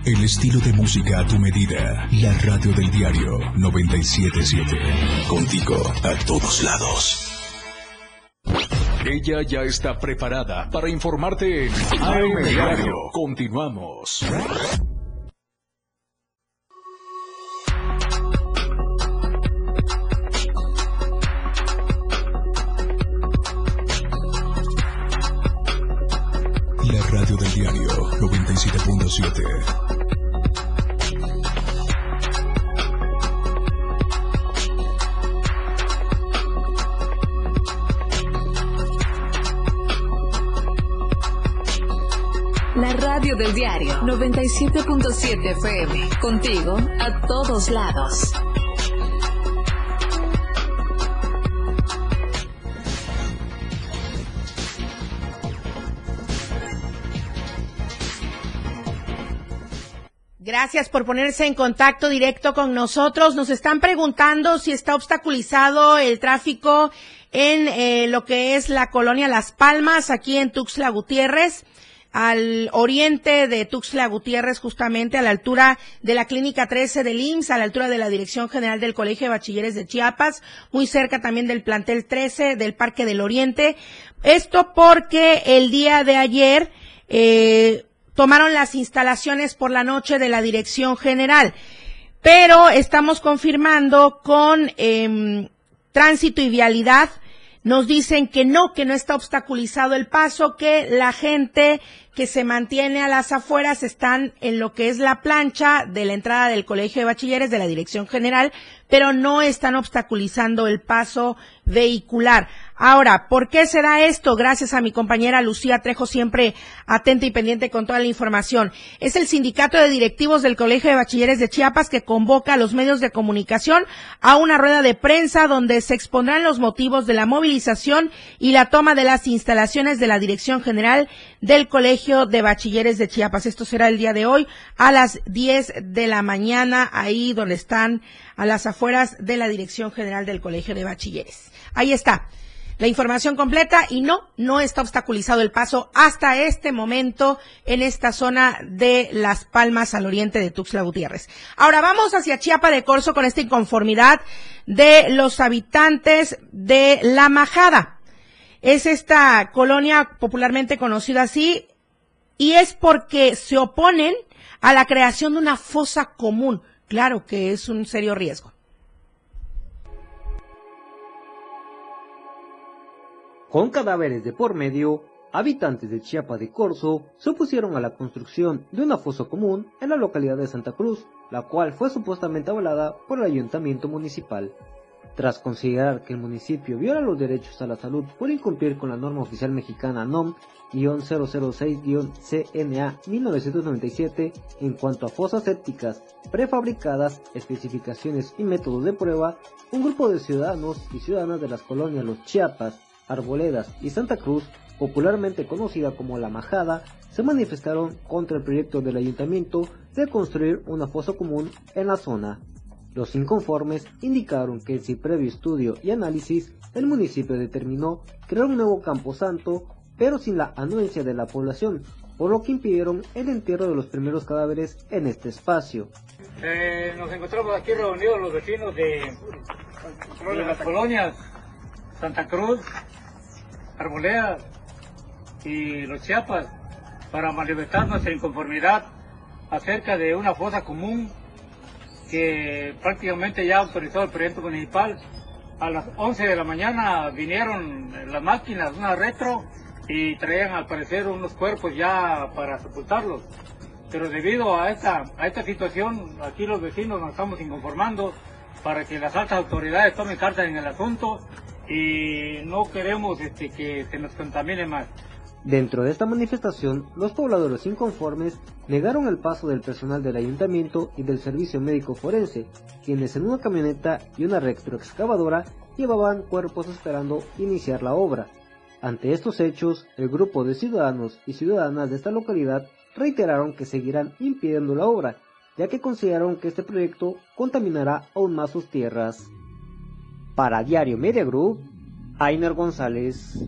El estilo de música a tu medida. La radio del diario 977. Contigo a todos lados. Ella ya está preparada para informarte en AM Diario. Continuamos. 97.7 FM. Contigo a todos lados. Gracias por ponerse en contacto directo con nosotros. Nos están preguntando si está obstaculizado el tráfico en eh, lo que es la colonia Las Palmas, aquí en Tuxtla Gutiérrez al oriente de Tuxtla Gutiérrez, justamente a la altura de la Clínica 13 del IMSS, a la altura de la Dirección General del Colegio de Bachilleres de Chiapas, muy cerca también del plantel 13 del Parque del Oriente. Esto porque el día de ayer eh, tomaron las instalaciones por la noche de la Dirección General, pero estamos confirmando con eh, tránsito y vialidad nos dicen que no, que no está obstaculizado el paso, que la gente que se mantiene a las afueras están en lo que es la plancha de la entrada del Colegio de Bachilleres de la Dirección General, pero no están obstaculizando el paso vehicular. Ahora, ¿por qué se da esto? Gracias a mi compañera Lucía Trejo, siempre atenta y pendiente con toda la información. Es el sindicato de directivos del Colegio de Bachilleres de Chiapas que convoca a los medios de comunicación a una rueda de prensa donde se expondrán los motivos de la movilización y la toma de las instalaciones de la Dirección General del Colegio de Bachilleres de Chiapas. Esto será el día de hoy a las 10 de la mañana, ahí donde están a las afueras de la Dirección General del Colegio de Bachilleres. Ahí está la información completa y no, no está obstaculizado el paso hasta este momento en esta zona de Las Palmas al oriente de Tuxtla Gutiérrez. Ahora vamos hacia Chiapa de Corzo con esta inconformidad de los habitantes de La Majada. Es esta colonia popularmente conocida así y es porque se oponen a la creación de una fosa común. Claro que es un serio riesgo. Con cadáveres de por medio, habitantes de Chiapa de Corzo se opusieron a la construcción de una fosa común en la localidad de Santa Cruz, la cual fue supuestamente avalada por el ayuntamiento municipal. Tras considerar que el municipio viola los derechos a la salud por incumplir con la norma oficial mexicana NOM-006-CNA 1997 en cuanto a fosas sépticas prefabricadas, especificaciones y métodos de prueba, un grupo de ciudadanos y ciudadanas de las colonias Los Chiapas, Arboledas y Santa Cruz, popularmente conocida como La Majada, se manifestaron contra el proyecto del ayuntamiento de construir una fosa común en la zona. Los inconformes indicaron que sin previo estudio y análisis, el municipio determinó crear un nuevo camposanto, pero sin la anuencia de la población, por lo que impidieron el entierro de los primeros cadáveres en este espacio. Eh, nos encontramos aquí reunidos los vecinos de, de las colonias Santa Cruz, Arboleda y Los Chiapas para manifestar nuestra inconformidad acerca de una fosa común que prácticamente ya autorizó el presidente municipal. A las 11 de la mañana vinieron las máquinas, una retro, y traían al parecer unos cuerpos ya para sepultarlos. Pero debido a esta, a esta situación, aquí los vecinos nos estamos inconformando para que las altas autoridades tomen cartas en el asunto y no queremos este, que se nos contamine más. Dentro de esta manifestación, los pobladores inconformes negaron el paso del personal del ayuntamiento y del servicio médico forense, quienes en una camioneta y una retroexcavadora llevaban cuerpos esperando iniciar la obra. Ante estos hechos, el grupo de ciudadanos y ciudadanas de esta localidad reiteraron que seguirán impidiendo la obra, ya que consideraron que este proyecto contaminará aún más sus tierras. Para Diario Media Group, Ainer González.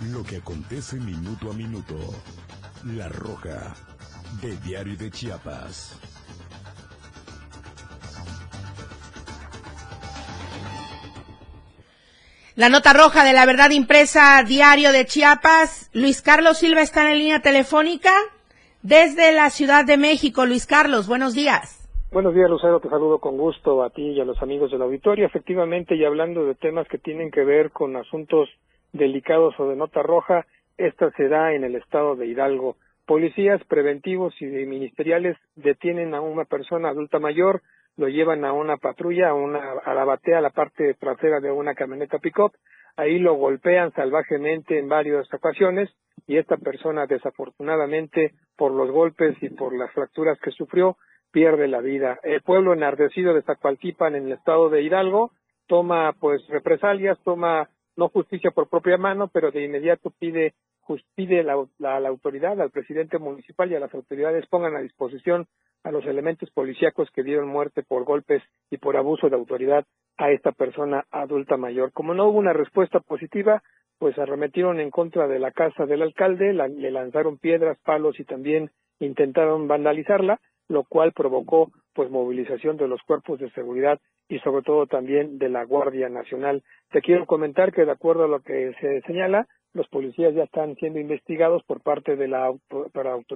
Lo que acontece minuto a minuto. La Roja, de Diario de Chiapas. La nota roja de la verdad impresa Diario de Chiapas. Luis Carlos Silva está en línea telefónica desde la Ciudad de México. Luis Carlos, buenos días. Buenos días, Lucero. Te saludo con gusto a ti y a los amigos del auditorio. Efectivamente, y hablando de temas que tienen que ver con asuntos delicados o de nota roja, esta se da en el estado de Hidalgo. Policías preventivos y ministeriales detienen a una persona adulta mayor, lo llevan a una patrulla, a, una, a la batea, a la parte trasera de una camioneta pick-up, ahí lo golpean salvajemente en varias ocasiones y esta persona desafortunadamente por los golpes y por las fracturas que sufrió pierde la vida. El pueblo enardecido de Zacualtipan en el estado de Hidalgo toma pues represalias, toma no justicia por propia mano, pero de inmediato pide pide la, la, autoridad, al presidente municipal y a las autoridades pongan a disposición a los elementos policíacos que dieron muerte por golpes y por abuso de autoridad a esta persona adulta mayor. Como no hubo una respuesta positiva, pues arremetieron en contra de la casa del alcalde, le lanzaron piedras, palos y también intentaron vandalizarla, lo cual provocó pues movilización de los cuerpos de seguridad y sobre todo también de la Guardia Nacional. Te quiero comentar que de acuerdo a lo que se señala, los policías ya están siendo investigados por parte de la,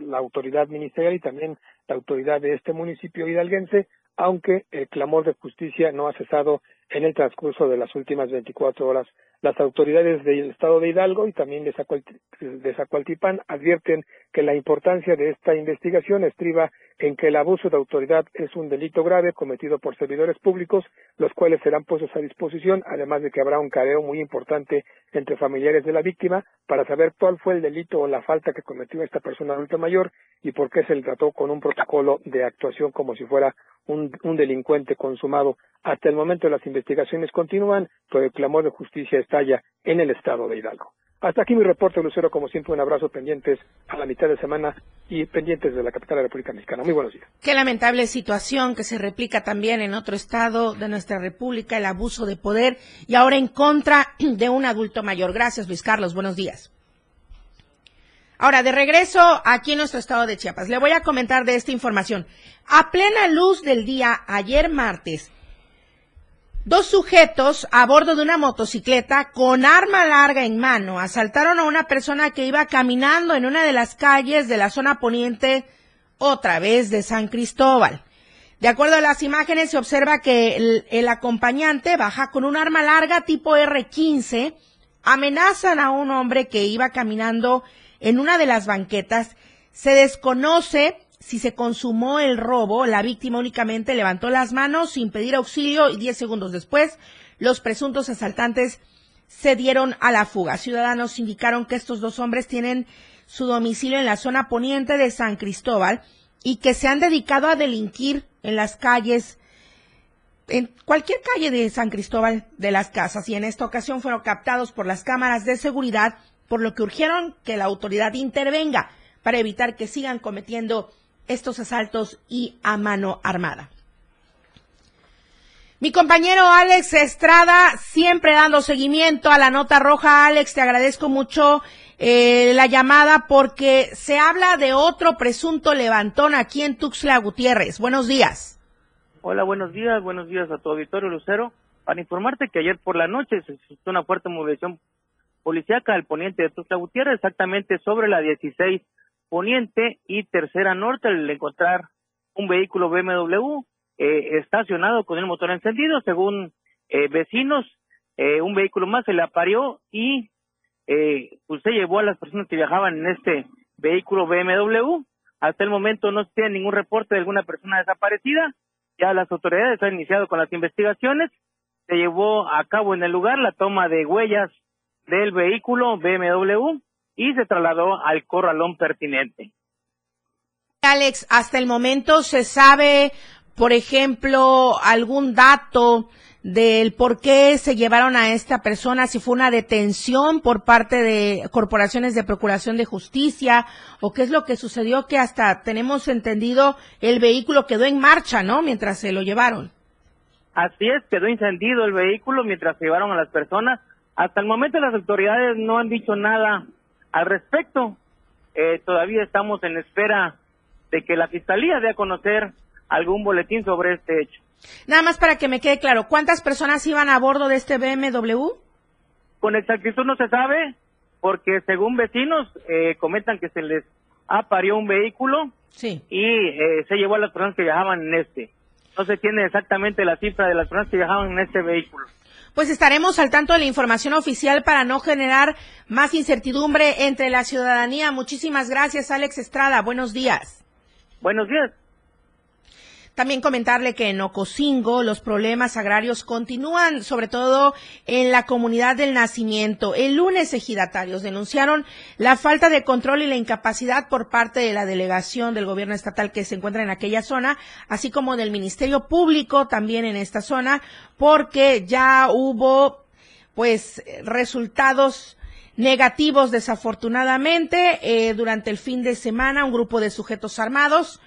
la autoridad ministerial y también la autoridad de este municipio hidalguense, aunque el clamor de justicia no ha cesado en el transcurso de las últimas 24 horas. Las autoridades del estado de Hidalgo y también de, Zacualtipán advierten que la importancia de esta investigación estriba en que el abuso de autoridad es un delito grave cometido por servidores públicos, los cuales serán puestos a disposición, además de que habrá un careo muy importante entre familiares de la víctima para saber cuál fue el delito o la falta que cometió esta persona adulta mayor y por qué se le trató con un protocolo de actuación como si fuera un, un delincuente consumado. Hasta el momento las investigaciones continúan, pero el clamor de justicia en el estado de Hidalgo. Hasta aquí mi reporte, Lucero. Como siempre, un abrazo pendientes a la mitad de semana y pendientes de la capital de la República Mexicana. Muy buenos días. Qué lamentable situación que se replica también en otro estado de nuestra República, el abuso de poder y ahora en contra de un adulto mayor. Gracias, Luis Carlos. Buenos días. Ahora, de regreso aquí en nuestro estado de Chiapas, le voy a comentar de esta información. A plena luz del día, ayer martes, Dos sujetos a bordo de una motocicleta con arma larga en mano. Asaltaron a una persona que iba caminando en una de las calles de la zona poniente otra vez de San Cristóbal. De acuerdo a las imágenes se observa que el, acompañante baja con un arma larga tipo R15, amenazan a un hombre que iba caminando en una de las banquetas, se desconoce si se consumó el robo, la víctima únicamente levantó las manos sin pedir auxilio y diez segundos después los presuntos asaltantes se dieron a la fuga. Ciudadanos indicaron que estos dos hombres tienen su domicilio en la zona poniente de San Cristóbal y que se han dedicado a delinquir en las calles, en cualquier calle de San Cristóbal de las Casas y en esta ocasión fueron captados por las cámaras de seguridad, por lo que urgieron que la autoridad intervenga para evitar que sigan cometiendo estos asaltos y a mano armada. Mi compañero Alex Estrada, siempre dando seguimiento a la nota roja. Alex, te agradezco mucho eh, la llamada porque se habla de otro presunto levantón aquí en Tuxtla Gutiérrez. Buenos días. Hola, buenos días, buenos días a tu auditorio Lucero. Para informarte que ayer por la noche se suscitó una fuerte movilización policíaca al poniente de Tuxtla Gutiérrez, exactamente sobre la 16 poniente y tercera norte, al encontrar un vehículo BMW eh, estacionado con el motor encendido, según eh, vecinos, eh, un vehículo más se le aparió y eh, pues se llevó a las personas que viajaban en este vehículo BMW. Hasta el momento no se tiene ningún reporte de alguna persona desaparecida. Ya las autoridades han iniciado con las investigaciones. Se llevó a cabo en el lugar la toma de huellas del vehículo BMW y se trasladó al corralón pertinente. Alex, hasta el momento se sabe, por ejemplo, algún dato del por qué se llevaron a esta persona, si fue una detención por parte de corporaciones de procuración de justicia o qué es lo que sucedió que hasta tenemos entendido el vehículo quedó en marcha, ¿no? Mientras se lo llevaron. Así es, quedó encendido el vehículo mientras se llevaron a las personas. Hasta el momento las autoridades no han dicho nada al respecto. Eh, todavía estamos en espera de que la fiscalía dé a conocer algún boletín sobre este hecho. Nada más para que me quede claro, ¿cuántas personas iban a bordo de este BMW? Con exactitud no se sabe, porque según vecinos eh, comentan que se les aparió un vehículo sí. y eh, se llevó a las personas que viajaban en este. No se tiene exactamente la cifra de las personas que viajaban en este vehículo. Pues estaremos al tanto de la información oficial para no generar más incertidumbre entre la ciudadanía. Muchísimas gracias, Alex Estrada. Buenos días. Buenos días. También comentarle que en Ocosingo los problemas agrarios continúan, sobre todo en la comunidad del nacimiento. El lunes ejidatarios denunciaron la falta de control y la incapacidad por parte de la delegación del gobierno estatal que se encuentra en aquella zona, así como del Ministerio Público también en esta zona, porque ya hubo pues resultados negativos desafortunadamente eh, durante el fin de semana un grupo de sujetos armados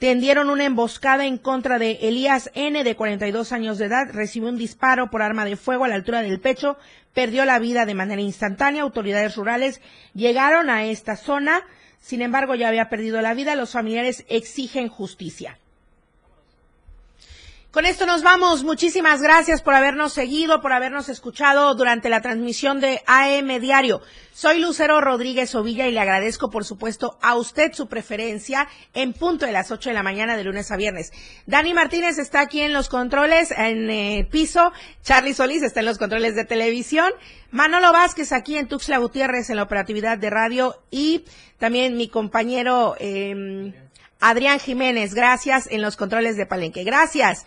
tendieron una emboscada en contra de Elías N, de 42 años de edad, recibió un disparo por arma de fuego a la altura del pecho, perdió la vida de manera instantánea. Autoridades rurales llegaron a esta zona, sin embargo ya había perdido la vida. Los familiares exigen justicia. Con esto nos vamos. Muchísimas gracias por habernos seguido, por habernos escuchado durante la transmisión de AM Diario. Soy Lucero Rodríguez Ovilla y le agradezco, por supuesto, a usted su preferencia en punto de las 8 de la mañana de lunes a viernes. Dani Martínez está aquí en los controles, en eh, piso. Charlie Solís está en los controles de televisión. Manolo Vázquez aquí en Tuxtla Gutiérrez en la operatividad de radio y también mi compañero eh, Adrián Jiménez. Gracias en los controles de Palenque. Gracias.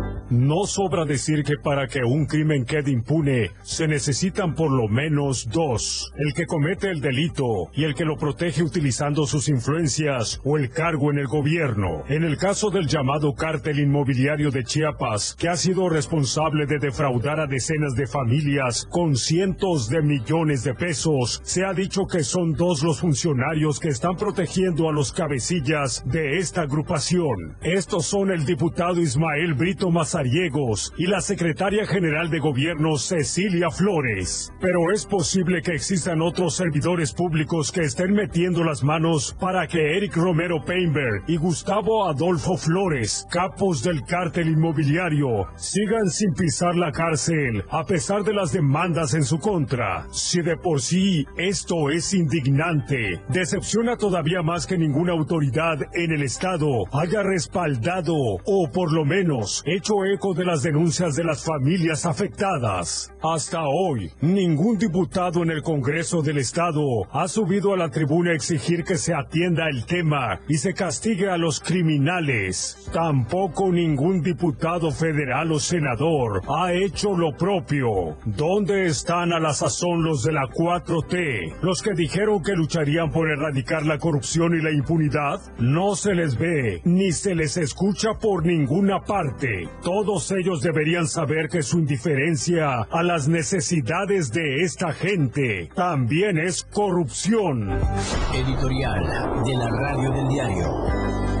No sobra decir que para que un crimen quede impune se necesitan por lo menos dos, el que comete el delito y el que lo protege utilizando sus influencias o el cargo en el gobierno. En el caso del llamado cártel inmobiliario de Chiapas, que ha sido responsable de defraudar a decenas de familias con cientos de millones de pesos, se ha dicho que son dos los funcionarios que están protegiendo a los cabecillas de esta agrupación. Estos son el diputado Ismael Brito Mazar y la secretaria general de gobierno Cecilia Flores. Pero es posible que existan otros servidores públicos que estén metiendo las manos para que Eric Romero Painberg y Gustavo Adolfo Flores, capos del cártel inmobiliario, sigan sin pisar la cárcel a pesar de las demandas en su contra. Si de por sí esto es indignante, decepciona todavía más que ninguna autoridad en el Estado haya respaldado o por lo menos hecho eco de las denuncias de las familias afectadas. Hasta hoy, ningún diputado en el Congreso del Estado ha subido a la tribuna a exigir que se atienda el tema y se castigue a los criminales. Tampoco ningún diputado federal o senador ha hecho lo propio. ¿Dónde están a la sazón los de la 4T? Los que dijeron que lucharían por erradicar la corrupción y la impunidad. No se les ve ni se les escucha por ninguna parte. Todos ellos deberían saber que su indiferencia a las necesidades de esta gente también es corrupción. Editorial de la Radio del Diario.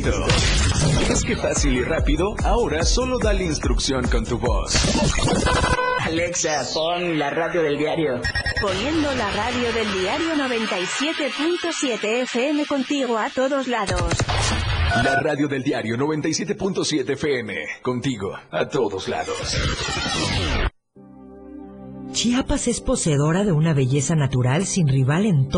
listo. ¿Es que fácil y rápido? Ahora solo dale instrucción con tu voz. Alexa, pon la radio del diario. Poniendo la radio del diario 97.7 FM contigo a todos lados. La radio del diario 97.7 FM. Contigo a todos lados. Chiapas es poseedora de una belleza natural sin rival en todo